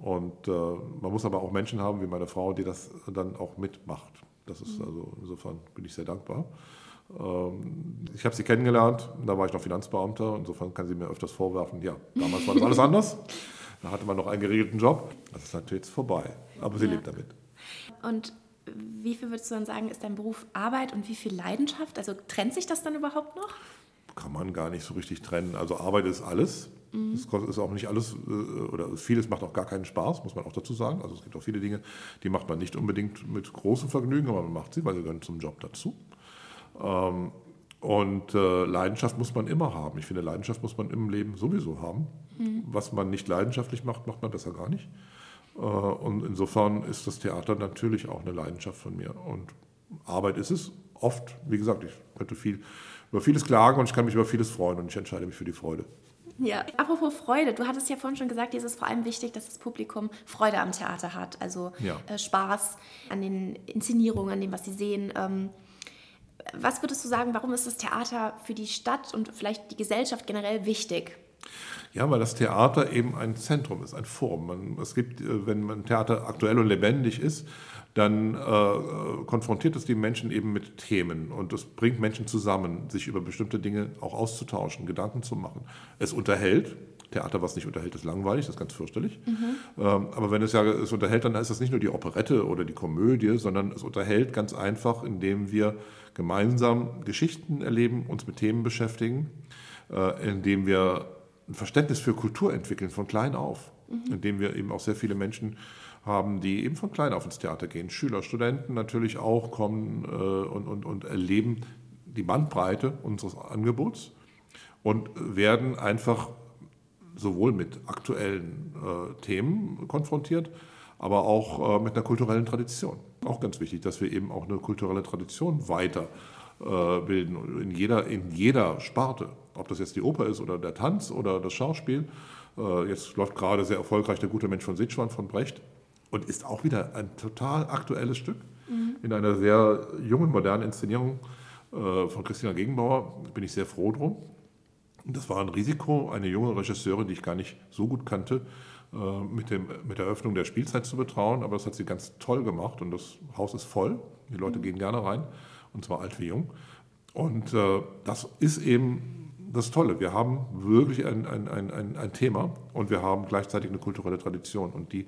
Und äh, man muss aber auch Menschen haben wie meine Frau, die das dann auch mitmacht. Das ist mhm. also insofern bin ich sehr dankbar. Ähm, ich habe sie kennengelernt, da war ich noch Finanzbeamter, insofern kann sie mir öfters vorwerfen, ja, damals war das alles *laughs* anders. Da hatte man noch einen geregelten Job. Das ist natürlich jetzt vorbei, aber sie ja. lebt damit. Und wie viel würdest du dann sagen, ist dein Beruf Arbeit und wie viel Leidenschaft? Also trennt sich das dann überhaupt noch? Kann man gar nicht so richtig trennen. Also Arbeit ist alles. Mhm. Es ist auch nicht alles, äh, oder vieles macht auch gar keinen Spaß, muss man auch dazu sagen. Also es gibt auch viele Dinge, die macht man nicht unbedingt mit großem Vergnügen, aber man macht sie, weil sie gehören zum Job dazu. Ähm, und äh, Leidenschaft muss man immer haben. Ich finde, Leidenschaft muss man im Leben sowieso haben. Mhm. Was man nicht leidenschaftlich macht, macht man besser gar nicht. Äh, und insofern ist das Theater natürlich auch eine Leidenschaft von mir. Und Arbeit ist es oft. Wie gesagt, ich könnte viel, über vieles klagen und ich kann mich über vieles freuen und ich entscheide mich für die Freude. Ja, apropos Freude, du hattest ja vorhin schon gesagt, dir ist es vor allem wichtig, dass das Publikum Freude am Theater hat, also ja. äh, Spaß an den Inszenierungen, an dem, was sie sehen. Ähm, was würdest du sagen, warum ist das Theater für die Stadt und vielleicht die Gesellschaft generell wichtig? Ja, weil das Theater eben ein Zentrum ist, ein Forum. Man, es gibt, äh, wenn ein Theater aktuell und lebendig ist, dann äh, konfrontiert es die Menschen eben mit Themen und es bringt Menschen zusammen, sich über bestimmte Dinge auch auszutauschen, Gedanken zu machen. Es unterhält. Theater, was nicht unterhält, ist langweilig, das ist ganz fürchterlich. Mhm. Ähm, aber wenn es ja es unterhält, dann ist das nicht nur die Operette oder die Komödie, sondern es unterhält ganz einfach, indem wir gemeinsam Geschichten erleben, uns mit Themen beschäftigen, äh, indem wir ein Verständnis für Kultur entwickeln von klein auf, mhm. indem wir eben auch sehr viele Menschen haben, die eben von klein auf ins Theater gehen. Schüler, Studenten natürlich auch kommen äh, und, und, und erleben die Bandbreite unseres Angebots und werden einfach sowohl mit aktuellen äh, Themen konfrontiert, aber auch äh, mit einer kulturellen Tradition. Auch ganz wichtig, dass wir eben auch eine kulturelle Tradition weiterbilden, äh, in, jeder, in jeder Sparte. Ob das jetzt die Oper ist oder der Tanz oder das Schauspiel. Äh, jetzt läuft gerade sehr erfolgreich Der gute Mensch von Sitzschwan von Brecht und ist auch wieder ein total aktuelles Stück mhm. in einer sehr jungen, modernen Inszenierung äh, von Christina Gegenbauer. Da bin ich sehr froh drum. Das war ein Risiko, eine junge Regisseurin, die ich gar nicht so gut kannte, äh, mit, dem, mit der Eröffnung der Spielzeit zu betrauen, aber das hat sie ganz toll gemacht und das Haus ist voll. Die Leute gehen gerne rein, und zwar alt wie jung. Und äh, das ist eben das Tolle. Wir haben wirklich ein, ein, ein, ein, Thema und wir haben gleichzeitig eine kulturelle Tradition und die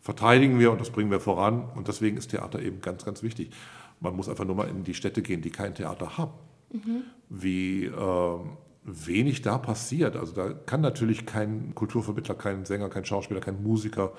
verteidigen wir und das bringen wir voran und deswegen ist Theater eben ganz, ganz wichtig. Man muss einfach nur mal in die Städte gehen, die kein Theater haben. Mhm. Wie. Äh, wenig da passiert. Also da kann natürlich kein Kulturvermittler, kein Sänger, kein Schauspieler, kein Musiker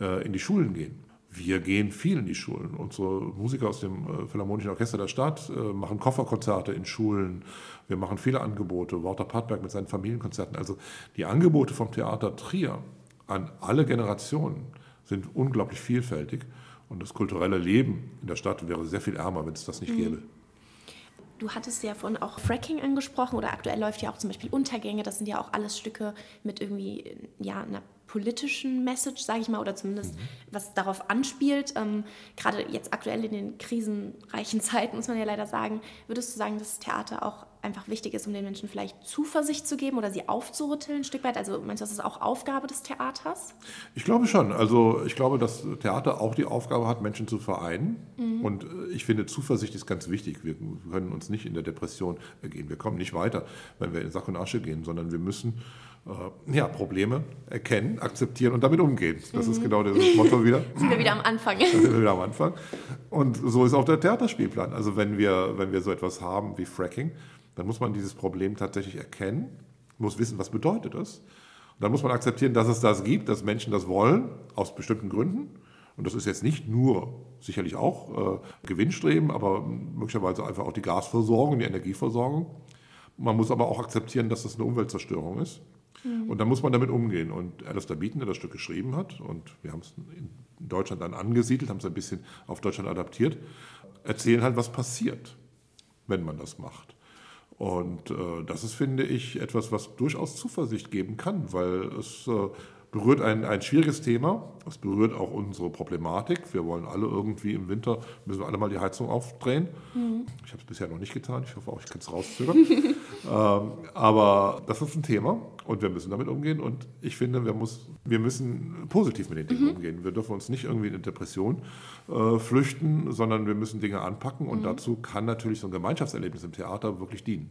äh, in die Schulen gehen. Wir gehen viel in die Schulen. Unsere Musiker aus dem äh, Philharmonischen Orchester der Stadt äh, machen Kofferkonzerte in Schulen. Wir machen viele Angebote. Walter Pattberg mit seinen Familienkonzerten. Also die Angebote vom Theater Trier an alle Generationen sind unglaublich vielfältig. Und das kulturelle Leben in der Stadt wäre sehr viel ärmer, wenn es das nicht mhm. gäbe. Du hattest ja vorhin auch Fracking angesprochen oder aktuell läuft ja auch zum Beispiel Untergänge. Das sind ja auch alles Stücke mit irgendwie ja, einer politischen Message, sage ich mal, oder zumindest was darauf anspielt. Ähm, gerade jetzt aktuell in den krisenreichen *laughs* Zeiten, muss man ja leider sagen, würdest du sagen, dass Theater auch einfach wichtig ist, um den Menschen vielleicht Zuversicht zu geben oder sie aufzurütteln ein Stück weit? Also meinst du, das ist auch Aufgabe des Theaters? Ich glaube schon. Also ich glaube, dass Theater auch die Aufgabe hat, Menschen zu vereinen. Und äh, ich finde, Zuversicht ist ganz wichtig. Wir können uns nicht in der Depression gehen. Wir kommen nicht weiter, wenn wir in Sack und Asche gehen, sondern wir müssen ja, Probleme erkennen, akzeptieren und damit umgehen. Das ist genau das Motto wieder. *laughs* Sind wir wieder am Anfang. Da *laughs* sind wir wieder am Anfang. Und so ist auch der Theaterspielplan. Also wenn wir, wenn wir so etwas haben wie Fracking, dann muss man dieses Problem tatsächlich erkennen, muss wissen, was bedeutet das. Und dann muss man akzeptieren, dass es das gibt, dass Menschen das wollen, aus bestimmten Gründen. Und das ist jetzt nicht nur sicherlich auch äh, Gewinnstreben, aber möglicherweise einfach auch die Gasversorgung, die Energieversorgung. Man muss aber auch akzeptieren, dass das eine Umweltzerstörung ist. Und dann muss man damit umgehen. Und Alistair Beaton, der das Stück geschrieben hat, und wir haben es in Deutschland dann angesiedelt, haben es ein bisschen auf Deutschland adaptiert, erzählen halt, was passiert, wenn man das macht. Und äh, das ist, finde ich, etwas, was durchaus Zuversicht geben kann, weil es äh, berührt ein, ein schwieriges Thema. Es berührt auch unsere Problematik. Wir wollen alle irgendwie im Winter, müssen wir alle mal die Heizung aufdrehen. Ich habe es bisher noch nicht getan. Ich hoffe auch, ich kann es rauszögern. *laughs* ähm, aber das ist ein Thema und wir müssen damit umgehen. Und ich finde, wir, muss, wir müssen positiv mit den Dingen umgehen. Wir dürfen uns nicht irgendwie in Depression äh, flüchten, sondern wir müssen Dinge anpacken. Und dazu kann natürlich so ein Gemeinschaftserlebnis im Theater wirklich dienen.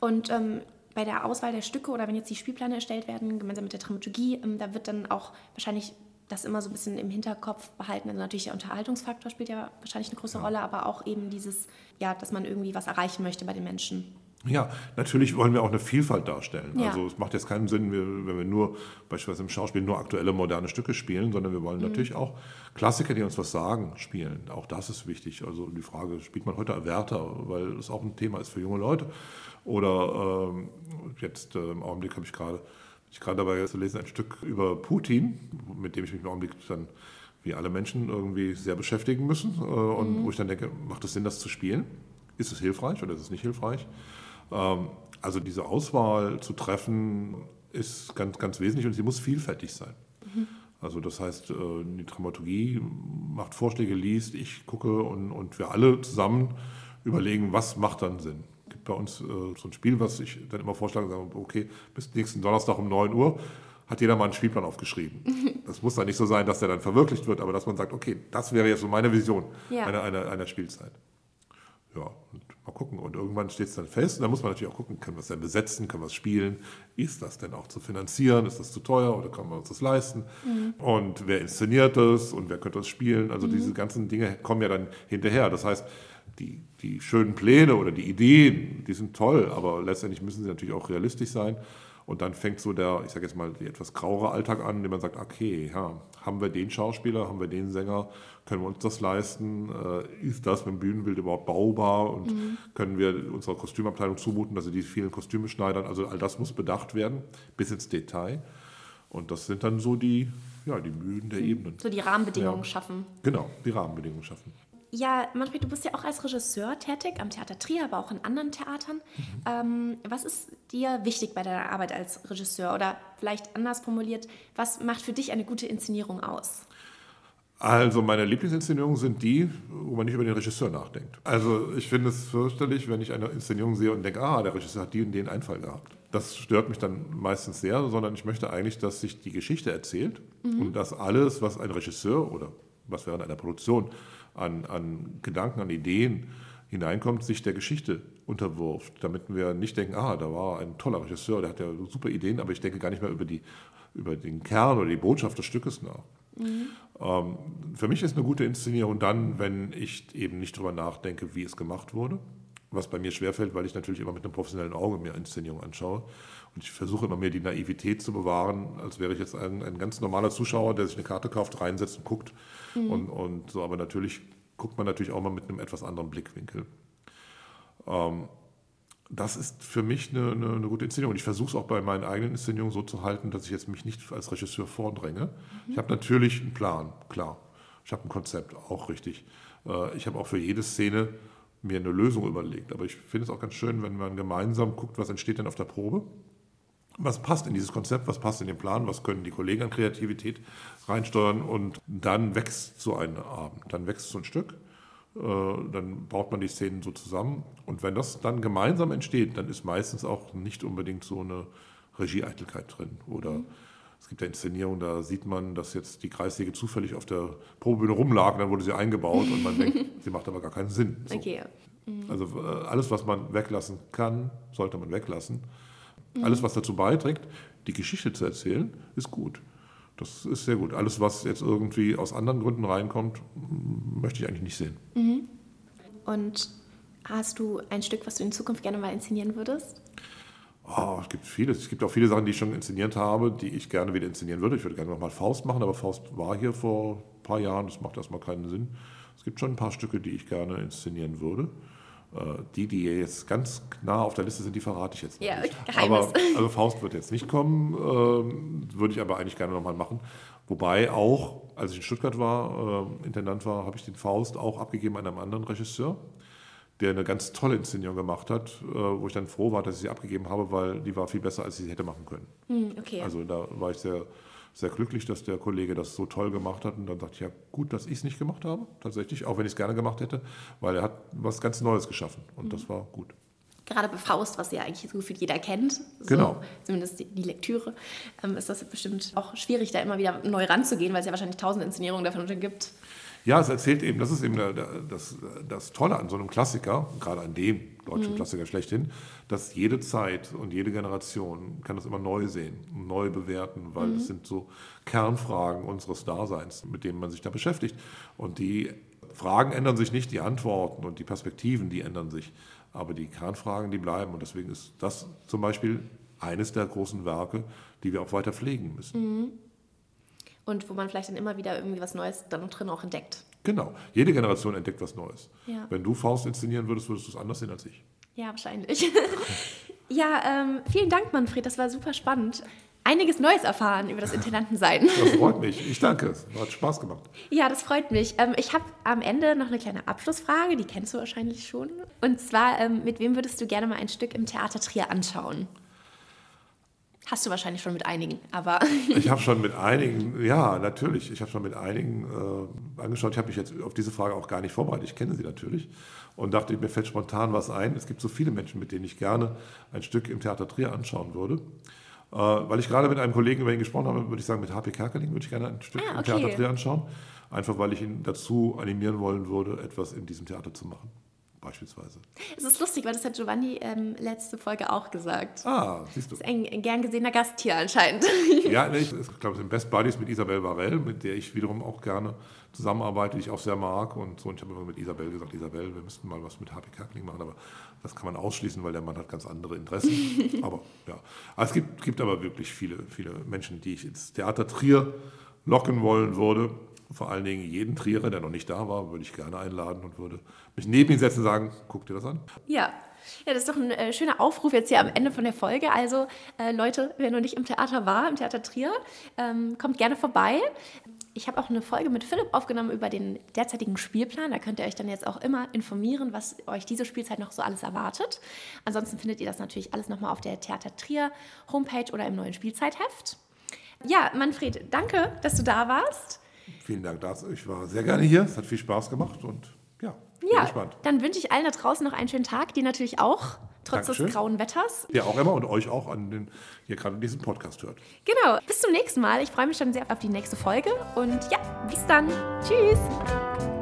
Und ähm, bei der Auswahl der Stücke oder wenn jetzt die Spielpläne erstellt werden, gemeinsam mit der Dramaturgie, ähm, da wird dann auch wahrscheinlich das immer so ein bisschen im Hinterkopf behalten. Also natürlich der Unterhaltungsfaktor spielt ja wahrscheinlich eine große Rolle, aber auch eben dieses, ja, dass man irgendwie was erreichen möchte bei den Menschen. Ja, natürlich wollen wir auch eine Vielfalt darstellen. Ja. Also es macht jetzt keinen Sinn, wenn wir nur beispielsweise im Schauspiel nur aktuelle moderne Stücke spielen, sondern wir wollen natürlich auch Klassiker, die uns was sagen, spielen. Auch das ist wichtig. Also die Frage, spielt man heute Werther, weil es auch ein Thema ist für junge Leute. Oder ähm, jetzt äh, im Augenblick habe ich gerade ich gerade dabei zu lesen ein Stück über Putin, mit dem ich mich im Augenblick dann wie alle Menschen irgendwie sehr beschäftigen müssen äh, und wo ich dann denke, macht es Sinn, das zu spielen? Ist es hilfreich oder ist es nicht hilfreich? Ähm, also diese Auswahl zu treffen ist ganz, ganz wesentlich und sie muss vielfältig sein. Also das heißt, äh, die Dramaturgie macht Vorschläge, liest, ich gucke und, und wir alle zusammen überlegen, was macht dann Sinn. Es gibt bei uns äh, so ein Spiel, was ich dann immer vorschlage, sage, okay, bis nächsten Donnerstag um 9 Uhr hat jeder mal einen Spielplan aufgeschrieben. *laughs* Das muss dann nicht so sein, dass der dann verwirklicht wird, aber dass man sagt, okay, das wäre jetzt so meine Vision Ja. einer, einer, einer Spielzeit. Ja, und mal gucken. Und irgendwann steht es dann fest. Und dann muss man natürlich auch gucken, können wir es denn besetzen, können wir es spielen? Ist das denn auch zu finanzieren? Ist das zu teuer oder können wir uns das leisten? Und wer inszeniert das und wer könnte das spielen? Also diese ganzen Dinge kommen ja dann hinterher. Das heißt, die, die schönen Pläne oder die Ideen, die sind toll, aber letztendlich müssen sie natürlich auch realistisch sein. Und dann fängt so der, ich sage jetzt mal, die etwas grauere Alltag an, indem man sagt, okay, ja, haben wir den Schauspieler, haben wir den Sänger, können wir uns das leisten? Äh, ist das mit dem Bühnenbild überhaupt baubar? Und können wir unserer Kostümabteilung zumuten, dass sie die vielen Kostüme schneidern? Also all das muss bedacht werden, bis ins Detail. Und das sind dann so die, ja, die Mühen der Ebenen. So die Rahmenbedingungen Ja. schaffen. Genau, die Rahmenbedingungen schaffen. Ja, Manfred, du bist ja auch als Regisseur tätig, am Theater Trier, aber auch in anderen Theatern. Ähm, was ist dir wichtig bei deiner Arbeit als Regisseur? Oder vielleicht anders formuliert, was macht für dich eine gute Inszenierung aus? Also meine Lieblingsinszenierungen sind die, wo man nicht über den Regisseur nachdenkt. Also ich finde es fürchterlich, wenn ich eine Inszenierung sehe und denke, ah, der Regisseur hat die und den Einfall gehabt. Das stört mich dann meistens sehr, sondern ich möchte eigentlich, dass sich die Geschichte erzählt und dass alles, was ein Regisseur oder was während einer Produktion an, an Gedanken, an Ideen hineinkommt, sich der Geschichte unterwirft, damit wir nicht denken, ah, da war ein toller Regisseur, der hat ja super Ideen, aber ich denke gar nicht mehr über, die, über den Kern oder die Botschaft des Stückes nach. Ähm, für mich ist eine gute Inszenierung dann, wenn ich eben nicht darüber nachdenke, wie es gemacht wurde. Was bei mir schwerfällt, weil ich natürlich immer mit einem professionellen Auge mir Inszenierungen anschaue. Und ich versuche immer mehr die Naivität zu bewahren, als wäre ich jetzt ein, ein ganz normaler Zuschauer, der sich eine Karte kauft, reinsetzt und guckt. Und, und so, aber natürlich guckt man natürlich auch mal mit einem etwas anderen Blickwinkel. Ähm, das ist für mich eine, eine, eine gute Inszenierung. Und ich versuche es auch bei meinen eigenen Inszenierungen so zu halten, dass ich jetzt mich nicht als Regisseur vordränge. Ich habe natürlich einen Plan, klar. Ich habe ein Konzept, auch richtig. Äh, Ich habe auch für jede Szene mir eine Lösung überlegt. Aber ich finde es auch ganz schön, wenn man gemeinsam guckt, was entsteht denn auf der Probe. was passt in dieses Konzept, was passt in den Plan, was können die Kollegen an Kreativität reinsteuern? Und dann wächst so ein Abend, dann wächst so ein Stück, äh, dann baut man die Szenen so zusammen. Und wenn das dann gemeinsam entsteht, dann ist meistens auch nicht unbedingt so eine Regieeitelkeit drin. Oder mhm. Es gibt ja Inszenierungen, da sieht man, dass jetzt die Kreissäge zufällig auf der Probebühne rumlag und dann wurde sie eingebaut und man denkt, *laughs* sie macht aber gar keinen Sinn. So. Okay. Mhm. Also äh, alles, was man weglassen kann, sollte man weglassen. Mhm. Alles, was dazu beiträgt, die Geschichte zu erzählen, ist gut. Das ist sehr gut. Alles, was jetzt irgendwie aus anderen Gründen reinkommt, möchte ich eigentlich nicht sehen. Mhm. Und hast du ein Stück, was du in Zukunft gerne mal inszenieren würdest? Oh, es gibt vieles. Es gibt auch viele Sachen, die ich schon inszeniert habe, die ich gerne wieder inszenieren würde. Ich würde gerne nochmal Faust machen, aber Faust war hier vor ein paar Jahren. Das macht erstmal keinen Sinn. Es gibt schon ein paar Stücke, die ich gerne inszenieren würde. Äh, die, die jetzt ganz nah auf der Liste sind, die verrate ich jetzt ja, nicht. Aber also Faust wird jetzt nicht kommen, ähm, würde ich aber eigentlich gerne nochmal machen. Wobei auch, als ich in Stuttgart war, äh, Intendant war, habe ich den Faust auch abgegeben an einem anderen Regisseur der eine ganz tolle Inszenierung gemacht hat, äh, wo ich dann froh war, dass ich sie abgegeben habe, weil die war viel besser, als ich sie hätte machen können. Hm, okay. Also da war ich sehr, sehr glücklich, dass der Kollege das so toll gemacht hat. Und dann dachte ich, ja gut, dass ich es nicht gemacht habe, tatsächlich, auch wenn ich es gerne gemacht hätte, weil er hat was ganz Neues geschaffen und mhm. das war gut. Gerade bei Faust, was ja eigentlich so viel jeder kennt, so, genau. zumindest die, die Lektüre, ähm, ist das bestimmt auch schwierig, da immer wieder neu ranzugehen, weil es ja wahrscheinlich tausend Inszenierungen davon gibt. Ja, es erzählt eben, das ist eben das, das Tolle an so einem Klassiker, gerade an dem deutschen mhm. Klassiker schlechthin, dass jede Zeit und jede Generation kann das immer neu sehen und neu bewerten, weil es mhm. sind so Kernfragen unseres Daseins, mit denen man sich da beschäftigt. Und die Fragen ändern sich nicht, die Antworten und die Perspektiven, die ändern sich. Aber die Kernfragen, die bleiben. Und deswegen ist das zum Beispiel eines der großen Werke, die wir auch weiter pflegen müssen. Mhm und wo man vielleicht dann immer wieder irgendwie was Neues dann drin auch entdeckt. Genau, jede Generation entdeckt was Neues. Ja. Wenn du Faust inszenieren würdest, würdest du es anders sehen als ich. Ja, wahrscheinlich. *laughs* ja, ähm, vielen Dank, Manfred, das war super spannend. Einiges Neues erfahren über das Intendantensein. Das *laughs* freut mich. Ich danke. Es hat Spaß gemacht. Ja, das freut mich. Ähm, ich habe am Ende noch eine kleine Abschlussfrage, die kennst du wahrscheinlich schon. Und zwar, ähm, mit wem würdest du gerne mal ein Stück im Theater Trier anschauen? Hast du wahrscheinlich schon mit einigen, aber. ich habe schon mit einigen, ja, natürlich. Ich habe schon mit einigen äh, angeschaut. Ich habe mich jetzt auf diese Frage auch gar nicht vorbereitet. Ich kenne sie natürlich und dachte, mir fällt spontan was ein. Es gibt so viele Menschen, mit denen ich gerne ein Stück im Theater Trier anschauen würde. Äh, weil ich gerade mit einem Kollegen über ihn gesprochen habe, würde ich sagen, mit HP Kerkeling würde ich gerne ein Stück ah, okay. im Theater Trier anschauen. Einfach weil ich ihn dazu animieren wollen würde, etwas in diesem Theater zu machen beispielsweise. Es ist lustig, weil das hat Giovanni ähm, letzte Folge auch gesagt. Ah, siehst du. Das ist ein, ein gern gesehener Gast hier anscheinend. *laughs* ja, *laughs* ich, ich glaube, es sind Best Buddies mit Isabel Varell, mit der ich wiederum auch gerne zusammenarbeite, die ich auch sehr mag. Und so, und ich habe immer mit Isabel gesagt, Isabel, wir müssten mal was mit HP Kerkeling machen, aber das kann man ausschließen, weil der Mann hat ganz andere Interessen. *laughs* aber ja, es gibt, gibt aber wirklich viele, viele Menschen, die ich ins Theater Trier locken wollen würde vor allen Dingen jeden Trierer, der noch nicht da war, würde ich gerne einladen und würde mich neben ihn setzen und sagen, guck dir das an. Ja. Ja, das ist doch ein äh, schöner Aufruf jetzt hier am Ende von der Folge. Also äh, Leute, wer noch nicht im Theater war, im Theater Trier, ähm, kommt gerne vorbei. Ich habe auch eine Folge mit Philipp aufgenommen über den derzeitigen Spielplan. Da könnt ihr euch dann jetzt auch immer informieren, was euch diese Spielzeit noch so alles erwartet. Ansonsten findet ihr das natürlich alles nochmal auf der Theater Trier Homepage oder im neuen Spielzeitheft. Ja, Manfred, danke, dass du da warst. Vielen Dank dazu. Ich war sehr gerne hier. Es hat viel Spaß gemacht und ja, bin ja, gespannt. Dann wünsche ich allen da draußen noch einen schönen Tag, die natürlich auch, trotz Dankeschön. des grauen Wetters. Ja, auch immer und euch auch an den, hier gerade diesen Podcast hört. Genau. Bis zum nächsten Mal. Ich freue mich schon sehr auf die nächste Folge und ja, bis dann. Tschüss.